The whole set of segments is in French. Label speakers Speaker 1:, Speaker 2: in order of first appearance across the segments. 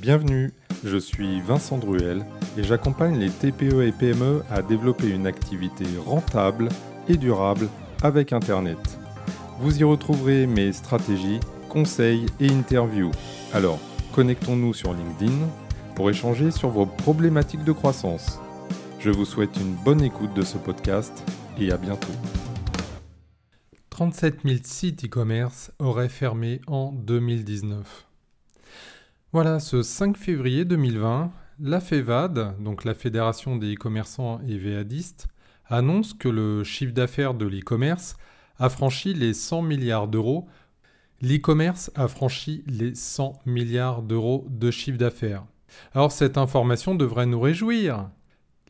Speaker 1: Bienvenue, je suis Vincent Druel et j'accompagne les TPE et PME à développer une activité rentable et durable avec Internet. Vous y retrouverez mes stratégies, conseils et interviews. Alors, connectons-nous sur LinkedIn pour échanger sur vos problématiques de croissance. Je vous souhaite une bonne écoute de ce podcast et à bientôt.
Speaker 2: 37 000 sites e-commerce auraient fermé en 2019. Voilà, ce 5 février 2020, la FEVAD, donc la Fédération des e-commerçants et VADistes, annonce que le chiffre d'affaires de l'e-commerce a franchi les 100 milliards d'euros. L'e-commerce a franchi les 100 milliards d'euros de chiffre d'affaires. Alors cette information devrait nous réjouir.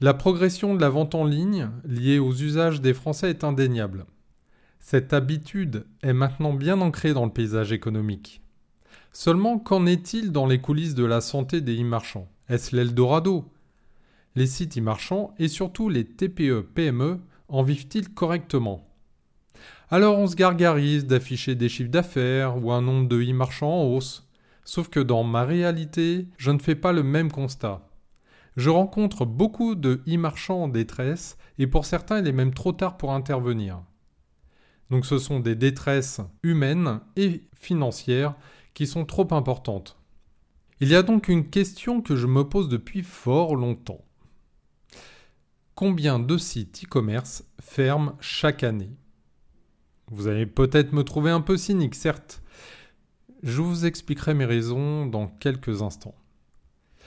Speaker 2: La progression de la vente en ligne liée aux usages des Français est indéniable. Cette habitude est maintenant bien ancrée dans le paysage économique. Seulement, qu'en est-il dans les coulisses de la santé des e-marchands? Est-ce l'Eldorado? Les sites e-marchands et surtout les TPE-PME en vivent-ils correctement? Alors on se gargarise d'afficher des chiffres d'affaires ou un nombre de e-marchands en hausse. Sauf que dans ma réalité, je ne fais pas le même constat. Je rencontre beaucoup de e-marchands en détresse et pour certains il est même trop tard pour intervenir. Donc ce sont des détresses humaines et financières qui sont trop importantes. Il y a donc une question que je me pose depuis fort longtemps. Combien de sites e-commerce ferment chaque année? Vous allez peut-être me trouver un peu cynique, certes. Je vous expliquerai mes raisons dans quelques instants.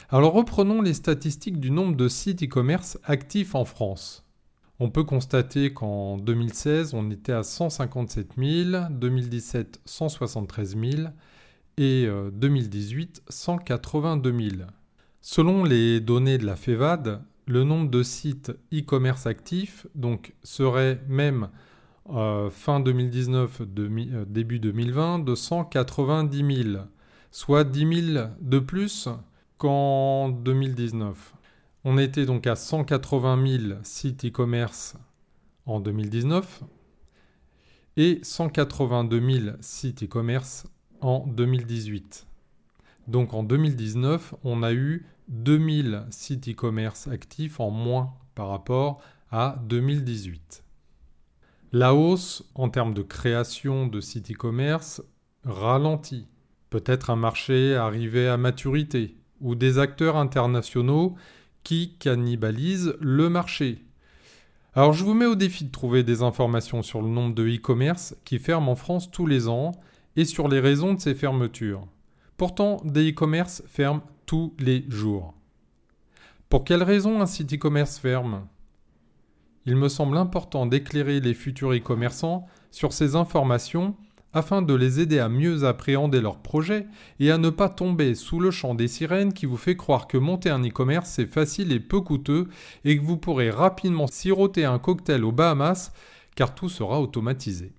Speaker 2: Alors reprenons les statistiques du nombre de sites e-commerce actifs en France. On peut constater qu'en 2016, on était à 157 000, 2017 173 000 et 2018 182 000. Selon les données de la FEVAD, le nombre de sites e-commerce actifs donc, serait même euh, fin 2019, euh, début 2020 de 190 000, soit 10 000 de plus qu'en 2019. On était donc à 180 000 sites e-commerce en 2019 et 182 000 sites e-commerce en 2018. Donc en 2019, on a eu 2000 sites e-commerce actifs en moins par rapport à 2018. La hausse en termes de création de sites e-commerce ralentit. Peut-être un marché arrivé à maturité ou des acteurs internationaux qui cannibalisent le marché. Alors je vous mets au défi de trouver des informations sur le nombre de e-commerce qui ferment en France tous les ans et sur les raisons de ces fermetures. Pourtant, des e-commerce ferment tous les jours. Pour quelles raisons un site e-commerce ferme? Il me semble important d'éclairer les futurs e-commerçants sur ces informations afin de les aider à mieux appréhender leurs projets et à ne pas tomber sous le champ des sirènes qui vous fait croire que monter un e-commerce c'est facile et peu coûteux et que vous pourrez rapidement siroter un cocktail aux Bahamas car tout sera automatisé.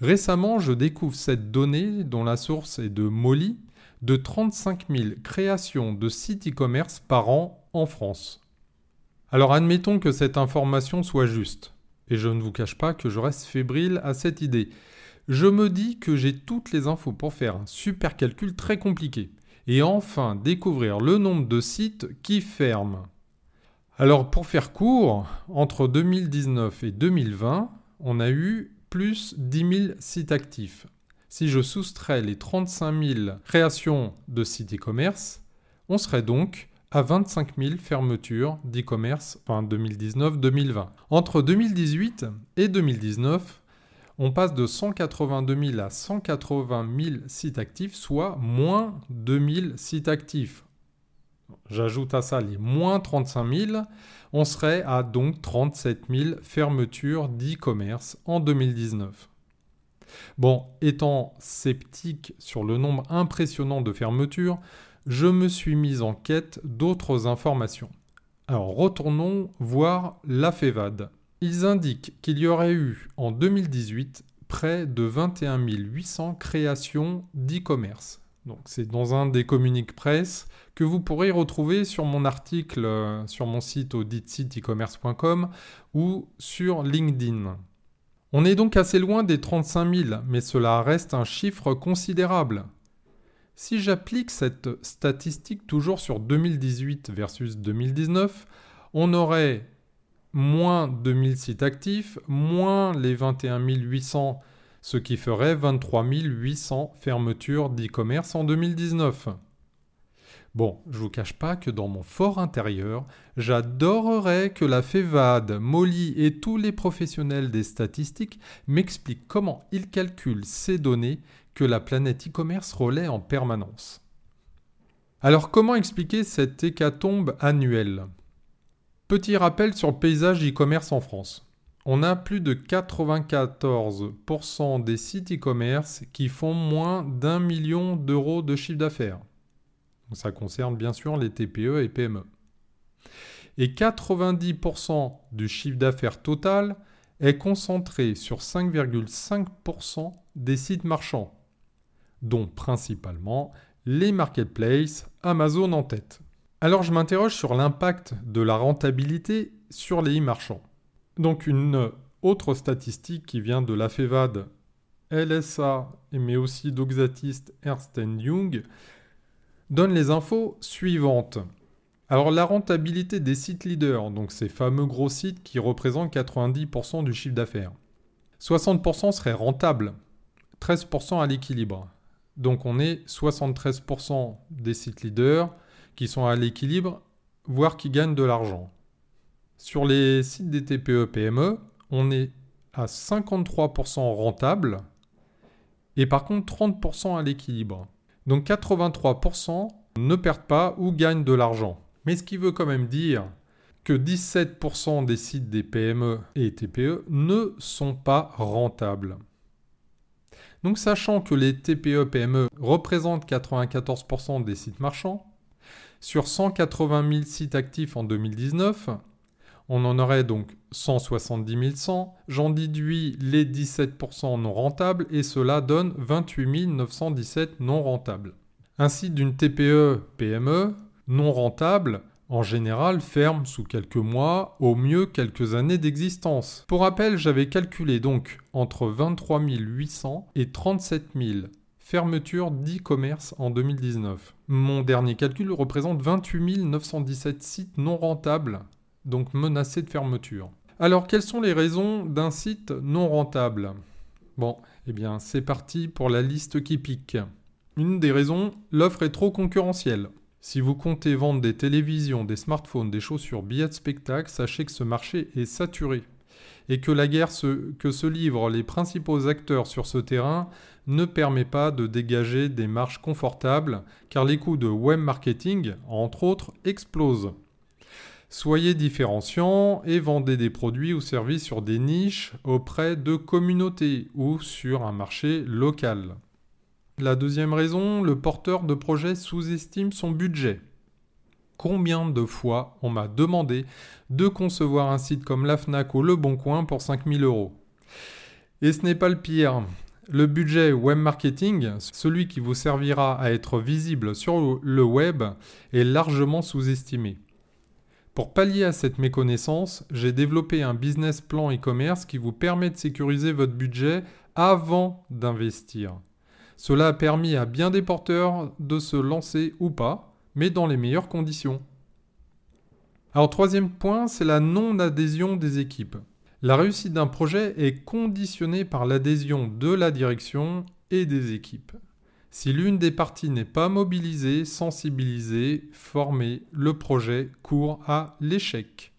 Speaker 2: Récemment, je découvre cette donnée dont la source est de Molly de 35 000 créations de sites e-commerce par an en France. Alors admettons que cette information soit juste, et je ne vous cache pas que je reste fébrile à cette idée. Je me dis que j'ai toutes les infos pour faire un super calcul très compliqué, et enfin découvrir le nombre de sites qui ferment. Alors pour faire court, entre 2019 et 2020, on a eu plus 10 000 sites actifs. Si je soustrais les 35 000 créations de sites e-commerce, on serait donc à 25 000 fermetures d'e-commerce en 2019-2020. Entre 2018 et 2019, on passe de 182 000 à 180 000 sites actifs, soit moins 2 000 sites actifs. J'ajoute à ça les moins 35 000 on serait à donc 37 000 fermetures d'e-commerce en 2019. Bon, étant sceptique sur le nombre impressionnant de fermetures, je me suis mis en quête d'autres informations. Alors retournons voir la FEVAD. Ils indiquent qu'il y aurait eu en 2018 près de 21 800 créations d'e-commerce. Donc c'est dans un des communiques presse que vous pourrez retrouver sur mon article euh, sur mon site auditsiteecommerce.com ou sur LinkedIn. On est donc assez loin des 35 000, mais cela reste un chiffre considérable. Si j'applique cette statistique toujours sur 2018 versus 2019, on aurait moins 2000 sites actifs, moins les 21 800, ce qui ferait 23 800 fermetures d'e-commerce en 2019. Bon, je vous cache pas que dans mon fort intérieur, j'adorerais que la FEVAD, Molly et tous les professionnels des statistiques m'expliquent comment ils calculent ces données que la planète e-commerce relaie en permanence. Alors comment expliquer cette hécatombe annuelle? Petit rappel sur le paysage e-commerce en France. On a plus de 94% des sites e-commerce qui font moins d'un million d'euros de chiffre d'affaires. Ça concerne bien sûr les TPE et PME. Et 90% du chiffre d'affaires total est concentré sur 5,5% des sites marchands, dont principalement les marketplaces, Amazon en tête. Alors je m'interroge sur l'impact de la rentabilité sur les e-marchands. Donc une autre statistique qui vient de la FEVAD, LSA, mais aussi d'Oxatist Ernst Young, donne les infos suivantes. Alors la rentabilité des sites leaders, donc ces fameux gros sites qui représentent 90% du chiffre d'affaires. 60% seraient rentables, 13% à l'équilibre. Donc on est 73% des sites leaders qui sont à l'équilibre, voire qui gagnent de l'argent. Sur les sites des TPE-PME, on est à 53% rentable et par contre 30% à l'équilibre. Donc 83% ne perdent pas ou gagnent de l'argent. Mais ce qui veut quand même dire que 17% des sites des PME et TPE ne sont pas rentables. Donc sachant que les TPE-PME représentent 94% des sites marchands, sur 180 000 sites actifs en 2019, on en aurait donc 170 100. J'en déduis les 17% non rentables et cela donne 28 917 non rentables. Site d'une TPE-PME non rentable en général, ferme sous quelques mois, au mieux quelques années d'existence. Pour rappel, j'avais calculé donc entre 23 800 et 37 000 fermetures d'e-commerce en 2019. Mon dernier calcul représente 28 917 sites non rentables, donc menacés de fermeture. Alors, quelles sont les raisons d'un site non rentable? Bon, eh bien, c'est parti pour la liste qui pique. Une des raisons, l'offre est trop concurrentielle. Si vous comptez vendre des télévisions, des smartphones, des chaussures, billets de spectacle, sachez que ce marché est saturé et que la guerre que se livrent les principaux acteurs sur ce terrain ne permet pas de dégager des marges confortables car les coûts de web marketing, entre autres, explosent. Soyez différenciants et vendez des produits ou services sur des niches auprès de communautés ou sur un marché local. La deuxième raison, le porteur de projet sous-estime son budget. Combien de fois on m'a demandé de concevoir un site comme la FNAC ou Le Bon Coin pour 5000 euros? Et ce n'est pas le pire. Le budget web marketing, celui qui vous servira à être visible sur le web, est largement sous-estimé. Pour pallier à cette méconnaissance, j'ai développé un business plan e-commerce qui vous permet de sécuriser votre budget avant d'investir. Cela a permis à bien des porteurs de se lancer ou pas, mais dans les meilleures conditions. Alors troisième point, c'est la non-adhésion des équipes. La réussite d'un projet est conditionnée par l'adhésion de la direction et des équipes. Si l'une des parties n'est pas mobilisée, sensibilisée, formée, le projet court à l'échec.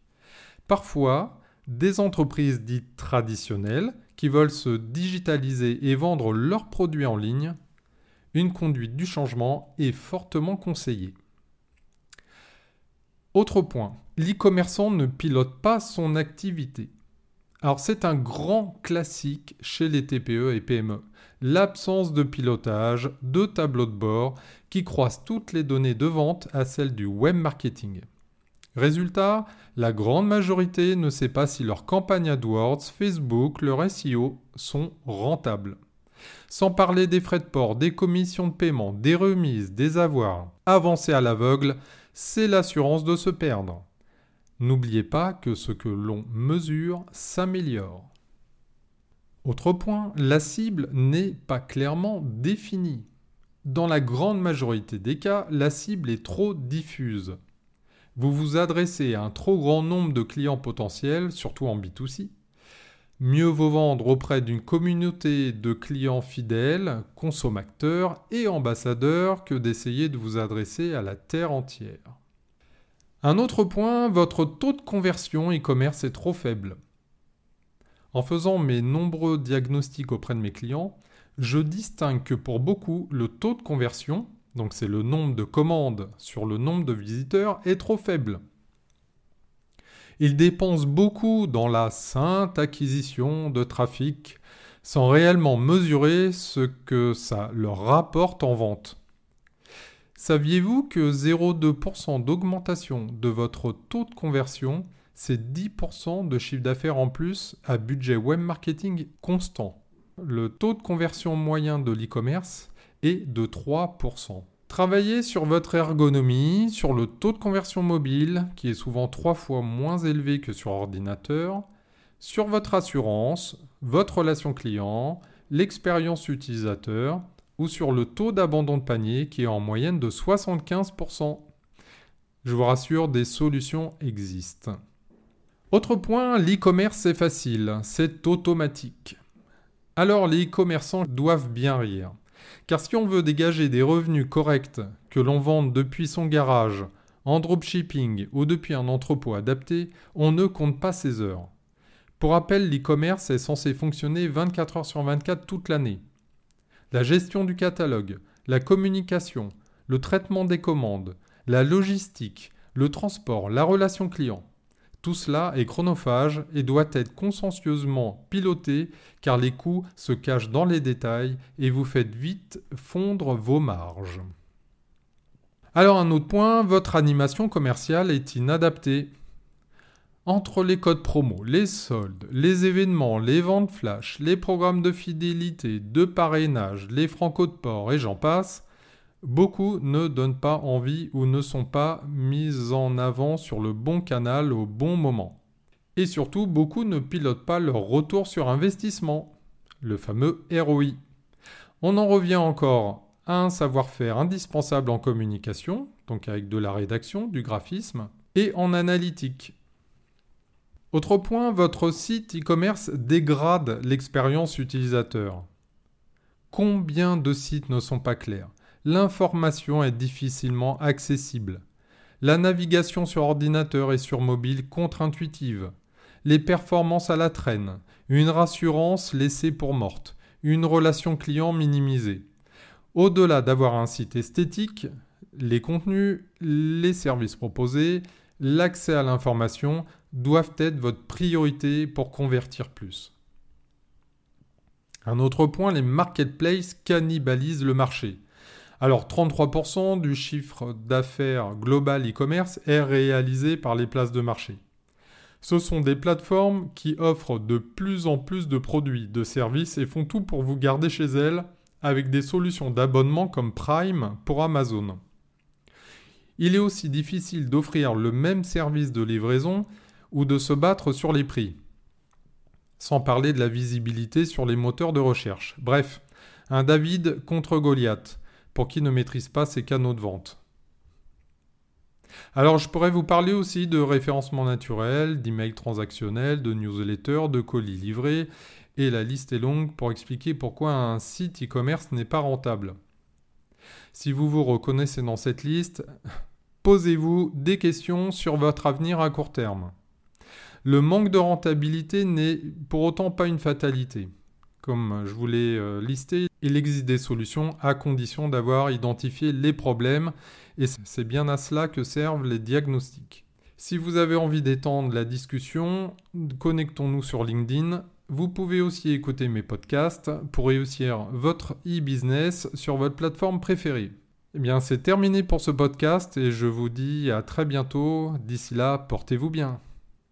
Speaker 2: Parfois, des entreprises dites traditionnelles qui veulent se digitaliser et vendre leurs produits en ligne, une conduite du changement est fortement conseillée. Autre point, l'e-commerçant ne pilote pas son activité. Alors c'est un grand classique chez les TPE et PME, l'absence de pilotage, de tableau de bord qui croisent toutes les données de vente à celles du web marketing. Résultat, la grande majorité ne sait pas si leurs campagnes AdWords, Facebook, leur SEO sont rentables. Sans parler des frais de port, des commissions de paiement, des remises, des avoirs. Avancer à l'aveugle, c'est l'assurance de se perdre. N'oubliez pas que ce que l'on mesure s'améliore. Autre point, la cible n'est pas clairement définie. Dans la grande majorité des cas, la cible est trop diffuse. Vous vous adressez à un trop grand nombre de clients potentiels, surtout en B2C. Mieux vaut vendre auprès d'une communauté de clients fidèles, consommateurs et ambassadeurs que d'essayer de vous adresser à la terre entière. Un autre point, votre taux de conversion e-commerce est trop faible. En faisant mes nombreux diagnostics auprès de mes clients, je distingue que pour beaucoup, le taux de conversion, donc c'est le nombre de commandes sur le nombre de visiteurs, est trop faible. Ils dépensent beaucoup dans la sainte acquisition de trafic sans réellement mesurer ce que ça leur rapporte en vente. Saviez-vous que 0,2% d'augmentation de votre taux de conversion c'est 10% de chiffre d'affaires en plus à budget web marketing constant. Le taux de conversion moyen de l'e-commerce est de 3%. Travaillez sur votre ergonomie, sur le taux de conversion mobile, qui est souvent trois fois moins élevé que sur ordinateur, sur votre assurance, votre relation client, l'expérience utilisateur, ou sur le taux d'abandon de panier qui est en moyenne de 75%. Je vous rassure, des solutions existent. Autre point, l'e-commerce c'est facile, c'est automatique. Alors les e-commerçants doivent bien rire. Car si on veut dégager des revenus corrects, que l'on vende depuis son garage, en dropshipping ou depuis un entrepôt adapté, on ne compte pas ses heures. Pour rappel, l'e-commerce est censé fonctionner 24 heures sur 24 toute l'année. La gestion du catalogue, la communication, le traitement des commandes, la logistique, le transport, la relation client. Tout cela est chronophage et doit être consciencieusement piloté car les coûts se cachent dans les détails et vous faites vite fondre vos marges. Alors un autre point, votre animation commerciale est inadaptée. Entre les codes promo, les soldes, les événements, les ventes flash, les programmes de fidélité, de parrainage, les francos de port et j'en passe, Beaucoup ne donnent pas envie ou ne sont pas mis en avant sur le bon canal au bon moment. Et surtout, beaucoup ne pilotent pas leur retour sur investissement, le fameux ROI. On en revient encore à un savoir-faire indispensable en communication, donc avec de la rédaction, du graphisme, et en analytique. Autre point, votre site e-commerce dégrade l'expérience utilisateur. Combien de sites ne sont pas clairs? L'information est difficilement accessible. La navigation sur ordinateur et sur mobile contre-intuitive. Les performances à la traîne. Une rassurance laissée pour morte. Une relation client minimisée. Au-delà d'avoir un site esthétique, les contenus, les services proposés, l'accès à l'information doivent être votre priorité pour convertir plus. Un autre point, les marketplaces cannibalisent le marché. Alors 33% du chiffre d'affaires global e-commerce est réalisé par les places de marché. Ce sont des plateformes qui offrent de plus en plus de produits, de services et font tout pour vous garder chez elles avec des solutions d'abonnement comme Prime pour Amazon. Il est aussi difficile d'offrir le même service de livraison ou de se battre sur les prix. Sans parler de la visibilité sur les moteurs de recherche. Bref, un David contre Goliath pour qui ne maîtrise pas ses canaux de vente. Alors je pourrais vous parler aussi de référencement naturel, d'email transactionnel, de newsletter, de colis livrés, et la liste est longue pour expliquer pourquoi un site e-commerce n'est pas rentable. Si vous vous reconnaissez dans cette liste, posez-vous des questions sur votre avenir à court terme. Le manque de rentabilité n'est pour autant pas une fatalité. Comme je vous l'ai euh, listé, il existe des solutions à condition d'avoir identifié les problèmes et c'est bien à cela que servent les diagnostics. Si vous avez envie d'étendre la discussion, connectons-nous sur LinkedIn. Vous pouvez aussi écouter mes podcasts pour réussir votre e-business sur votre plateforme préférée. Eh bien, c'est terminé pour ce podcast et je vous dis à très bientôt. D'ici là, portez-vous bien.